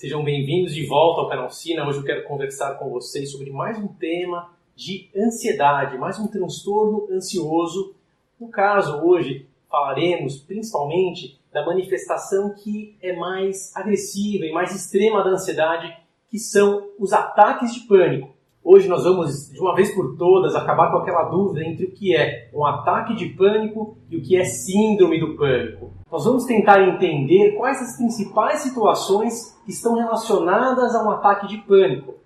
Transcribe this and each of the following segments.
Sejam bem-vindos de volta ao Sina. Hoje eu quero conversar com vocês sobre mais um tema de ansiedade, mais um transtorno ansioso. No caso, hoje falaremos principalmente da manifestação que é mais agressiva e mais extrema da ansiedade, que são os ataques de pânico. Hoje nós vamos, de uma vez por todas, acabar com aquela dúvida entre o que é um ataque de pânico e o que é síndrome do pânico. Nós vamos tentar entender quais as principais situações que estão relacionadas a um ataque de pânico,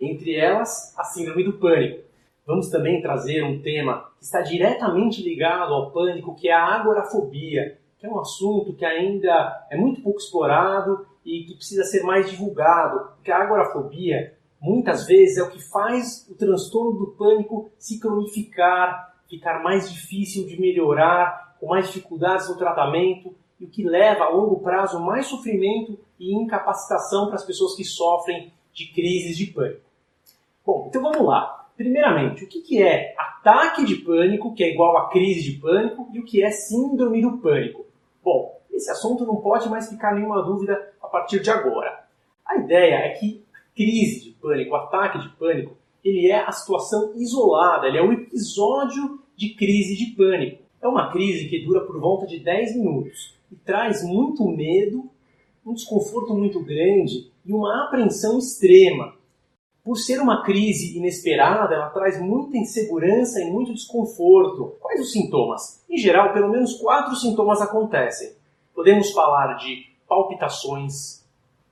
entre elas a síndrome do pânico. Vamos também trazer um tema que está diretamente ligado ao pânico, que é a agorafobia, que é um assunto que ainda é muito pouco explorado e que precisa ser mais divulgado, porque a agorafobia muitas vezes é o que faz o transtorno do pânico se cronificar, ficar mais difícil de melhorar com mais dificuldades no tratamento e o que leva a longo prazo mais sofrimento e incapacitação para as pessoas que sofrem de crises de pânico. Bom, então vamos lá. Primeiramente, o que é ataque de pânico, que é igual a crise de pânico, e o que é síndrome do pânico? Bom, esse assunto não pode mais ficar nenhuma dúvida a partir de agora. A ideia é que crise de pânico, o ataque de pânico, ele é a situação isolada, ele é o episódio de crise de pânico. É uma crise que dura por volta de 10 minutos e traz muito medo, um desconforto muito grande e uma apreensão extrema. Por ser uma crise inesperada, ela traz muita insegurança e muito desconforto. Quais os sintomas? Em geral, pelo menos quatro sintomas acontecem. Podemos falar de palpitações,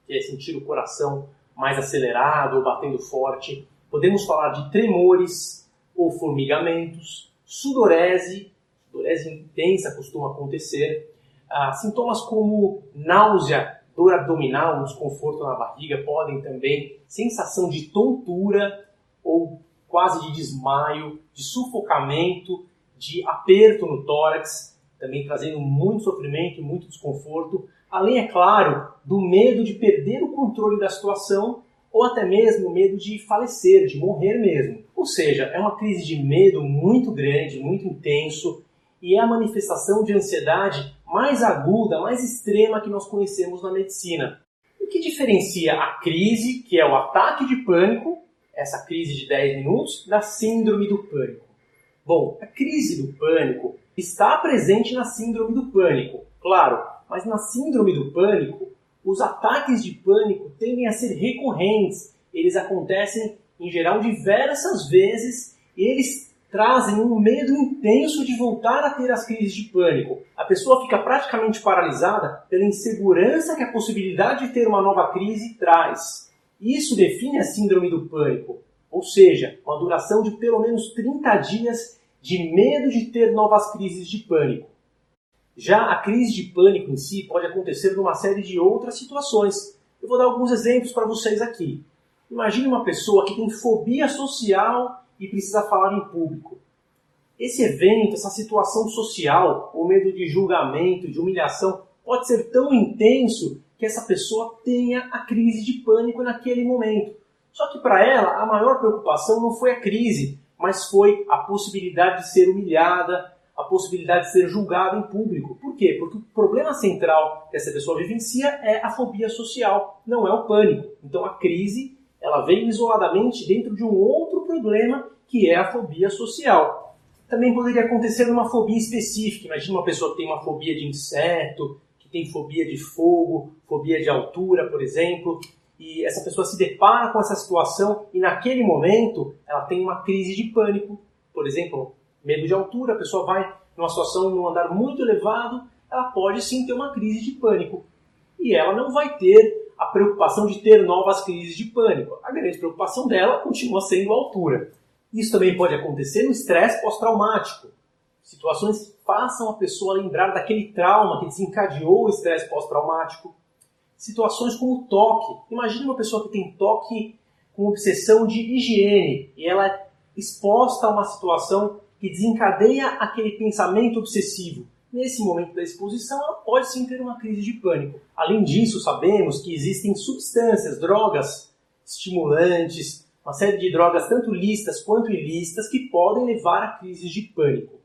que é sentir o coração mais acelerado ou batendo forte. Podemos falar de tremores ou formigamentos, sudorese Dorese intensa costuma acontecer. Ah, sintomas como náusea, dor abdominal, desconforto na barriga podem também, sensação de tontura ou quase de desmaio, de sufocamento, de aperto no tórax, também trazendo muito sofrimento muito desconforto, além, é claro, do medo de perder o controle da situação ou até mesmo o medo de falecer, de morrer mesmo. Ou seja, é uma crise de medo muito grande, muito intenso, e é a manifestação de ansiedade mais aguda, mais extrema que nós conhecemos na medicina. O que diferencia a crise, que é o ataque de pânico, essa crise de 10 minutos, da síndrome do pânico? Bom, a crise do pânico está presente na síndrome do pânico, claro, mas na síndrome do pânico, os ataques de pânico tendem a ser recorrentes. Eles acontecem, em geral, diversas vezes e eles trazem um medo intenso de voltar a ter as crises de pânico. A pessoa fica praticamente paralisada pela insegurança que a possibilidade de ter uma nova crise traz. Isso define a síndrome do pânico, ou seja, uma duração de pelo menos 30 dias de medo de ter novas crises de pânico. Já a crise de pânico em si pode acontecer numa série de outras situações. Eu vou dar alguns exemplos para vocês aqui. Imagine uma pessoa que tem fobia social e precisa falar em público. Esse evento, essa situação social, o medo de julgamento, de humilhação, pode ser tão intenso que essa pessoa tenha a crise de pânico naquele momento. Só que para ela, a maior preocupação não foi a crise, mas foi a possibilidade de ser humilhada, a possibilidade de ser julgada em público. Por quê? Porque o problema central que essa pessoa vivencia é a fobia social, não é o pânico. Então a crise ela veio isoladamente dentro de um outro problema que é a fobia social. Também poderia acontecer uma fobia específica. Imagina uma pessoa que tem uma fobia de inseto, que tem fobia de fogo, fobia de altura, por exemplo, e essa pessoa se depara com essa situação e naquele momento ela tem uma crise de pânico. Por exemplo, medo de altura, a pessoa vai numa situação num andar muito elevado, ela pode sim ter uma crise de pânico. E ela não vai ter a preocupação de ter novas crises de pânico. A grande preocupação dela continua sendo a altura. Isso também pode acontecer no estresse pós-traumático. Situações que façam a pessoa lembrar daquele trauma que desencadeou o estresse pós-traumático. Situações como toque. Imagine uma pessoa que tem toque com obsessão de higiene e ela é exposta a uma situação que desencadeia aquele pensamento obsessivo. Nesse momento da exposição, ela pode sim ter uma crise de pânico. Além disso, sabemos que existem substâncias, drogas estimulantes, uma série de drogas, tanto listas quanto ilícitas, que podem levar a crises de pânico.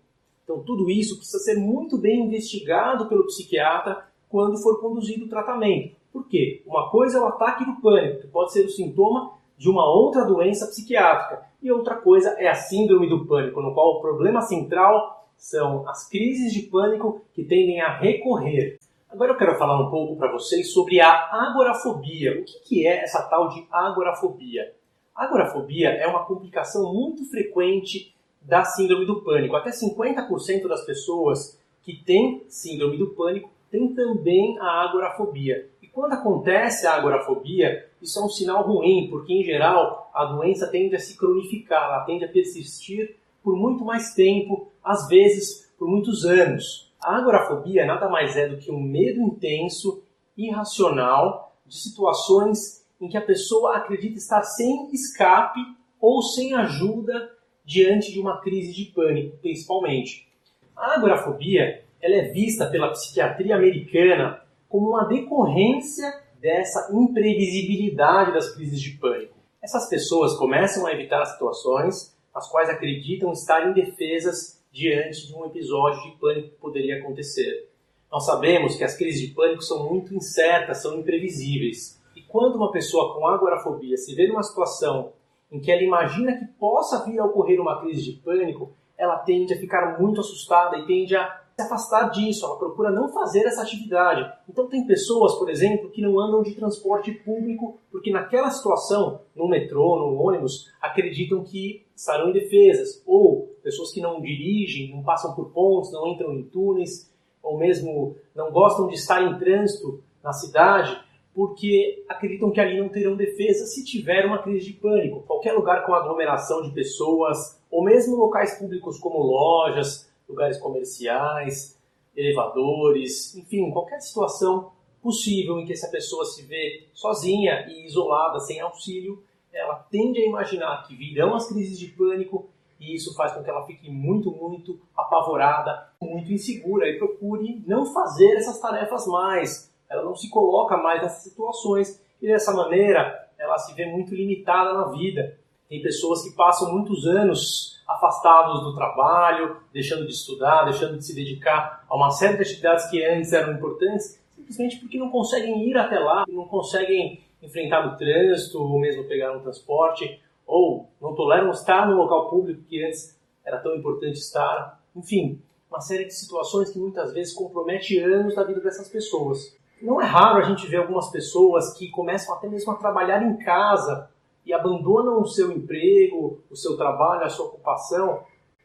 Então, tudo isso precisa ser muito bem investigado pelo psiquiatra quando for conduzido o tratamento, Por quê? Uma coisa é o ataque do pânico, que pode ser o sintoma de uma outra doença psiquiátrica, e outra coisa é a síndrome do pânico, no qual o problema central são as crises de pânico que tendem a recorrer. Agora eu quero falar um pouco para vocês sobre a agorafobia. O que, que é essa tal de agorafobia? Agorafobia é uma complicação muito frequente da síndrome do pânico. Até 50% das pessoas que têm síndrome do pânico têm também a agorafobia. Quando acontece a agorafobia, isso é um sinal ruim, porque em geral a doença tende a se cronificar, ela tende a persistir por muito mais tempo, às vezes por muitos anos. A agorafobia nada mais é do que um medo intenso, irracional, de situações em que a pessoa acredita estar sem escape ou sem ajuda diante de uma crise de pânico, principalmente. A agorafobia ela é vista pela psiquiatria americana como uma decorrência dessa imprevisibilidade das crises de pânico. Essas pessoas começam a evitar situações as quais acreditam estar indefesas diante de um episódio de pânico que poderia acontecer. Nós sabemos que as crises de pânico são muito incertas, são imprevisíveis. E quando uma pessoa com agorafobia se vê numa situação em que ela imagina que possa vir a ocorrer uma crise de pânico, ela tende a ficar muito assustada e tende a se afastar disso, ela procura não fazer essa atividade. Então tem pessoas, por exemplo, que não andam de transporte público porque naquela situação, no metrô, no ônibus, acreditam que estarão indefesas, ou pessoas que não dirigem, não passam por pontes, não entram em túneis, ou mesmo não gostam de estar em trânsito na cidade porque acreditam que ali não terão defesa se tiver uma crise de pânico. Qualquer lugar com aglomeração de pessoas, ou mesmo locais públicos como lojas, lugares comerciais, elevadores, enfim, qualquer situação possível em que essa pessoa se vê sozinha e isolada, sem auxílio, ela tende a imaginar que virão as crises de pânico e isso faz com que ela fique muito, muito apavorada, muito insegura e procure não fazer essas tarefas mais. Ela não se coloca mais nessas situações e dessa maneira ela se vê muito limitada na vida. Tem pessoas que passam muitos anos afastados do trabalho, deixando de estudar, deixando de se dedicar a uma série de atividades que antes eram importantes, simplesmente porque não conseguem ir até lá, não conseguem enfrentar o trânsito ou mesmo pegar um transporte, ou não toleram estar no local público que antes era tão importante estar. Enfim, uma série de situações que muitas vezes compromete anos da vida dessas pessoas. Não é raro a gente ver algumas pessoas que começam até mesmo a trabalhar em casa e abandonam o seu emprego, o seu trabalho, a sua ocupação,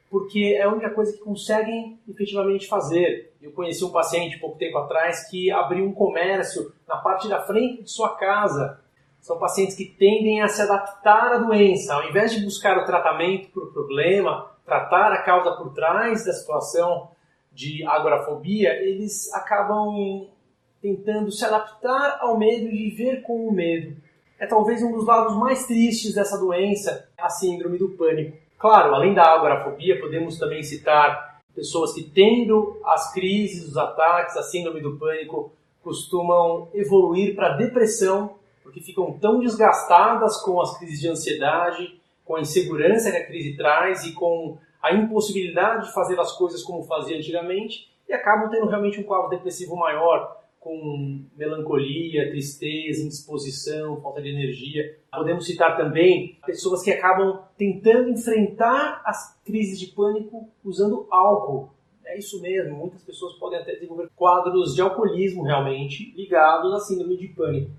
porque é a única coisa que conseguem efetivamente fazer. Eu conheci um paciente pouco tempo atrás que abriu um comércio na parte da frente de sua casa. São pacientes que tendem a se adaptar à doença. Ao invés de buscar o tratamento para o problema, tratar a causa por trás da situação de agorafobia, eles acabam tentando se adaptar ao medo e viver com o medo é talvez um dos lados mais tristes dessa doença, a síndrome do pânico. Claro, além da agorafobia, podemos também citar pessoas que, tendo as crises, os ataques, a síndrome do pânico, costumam evoluir para depressão, porque ficam tão desgastadas com as crises de ansiedade, com a insegurança que a crise traz e com a impossibilidade de fazer as coisas como fazia antigamente, e acabam tendo realmente um quadro depressivo maior, com melancolia, tristeza, indisposição, falta de energia. Podemos citar também pessoas que acabam tentando enfrentar as crises de pânico usando álcool. É isso mesmo, muitas pessoas podem até desenvolver quadros de alcoolismo realmente ligados à síndrome de pânico.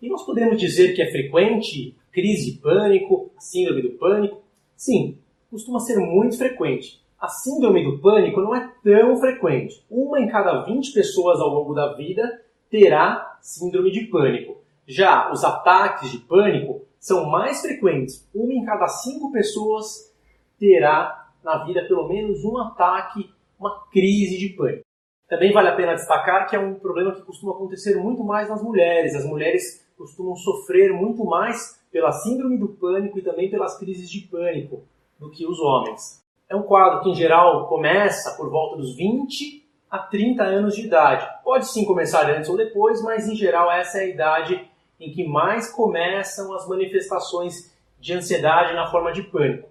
E nós podemos dizer que é frequente crise de pânico, síndrome do pânico? Sim, costuma ser muito frequente. A síndrome do pânico não é tão frequente. Uma em cada 20 pessoas ao longo da vida terá síndrome de pânico. Já os ataques de pânico são mais frequentes. Uma em cada cinco pessoas terá na vida pelo menos um ataque, uma crise de pânico. Também vale a pena destacar que é um problema que costuma acontecer muito mais nas mulheres. As mulheres costumam sofrer muito mais pela síndrome do pânico e também pelas crises de pânico do que os homens. É um quadro que, em geral, começa por volta dos 20 a 30 anos de idade. Pode sim começar antes ou depois, mas, em geral, essa é a idade em que mais começam as manifestações de ansiedade na forma de pânico.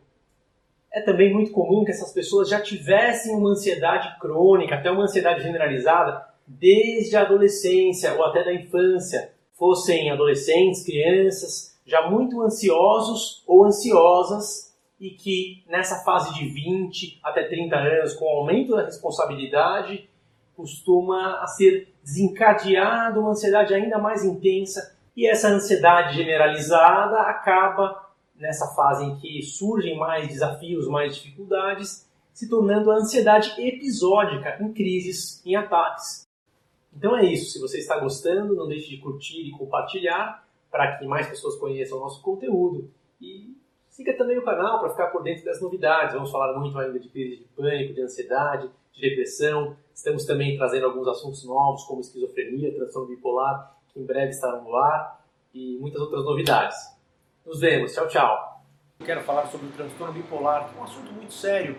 É também muito comum que essas pessoas já tivessem uma ansiedade crônica, até uma ansiedade generalizada, desde a adolescência ou até da infância. fossem adolescentes, crianças, já muito ansiosos ou ansiosas e que nessa fase de 20 até 30 anos, com o aumento da responsabilidade, costuma a ser desencadeada uma ansiedade ainda mais intensa e essa ansiedade generalizada acaba nessa fase em que surgem mais desafios, mais dificuldades, se tornando a ansiedade episódica em crises, em ataques. Então é isso. Se você está gostando, não deixe de curtir e compartilhar para que mais pessoas conheçam o nosso conteúdo. E siga também o canal para ficar por dentro das novidades. Vamos falar muito ainda de crise de pânico, de ansiedade, de depressão. Estamos também trazendo alguns assuntos novos, como esquizofrenia, transtorno bipolar, que em breve estarão no ar, e muitas outras novidades. Nos vemos. Tchau, tchau. Quero falar sobre o transtorno bipolar, que é um assunto muito sério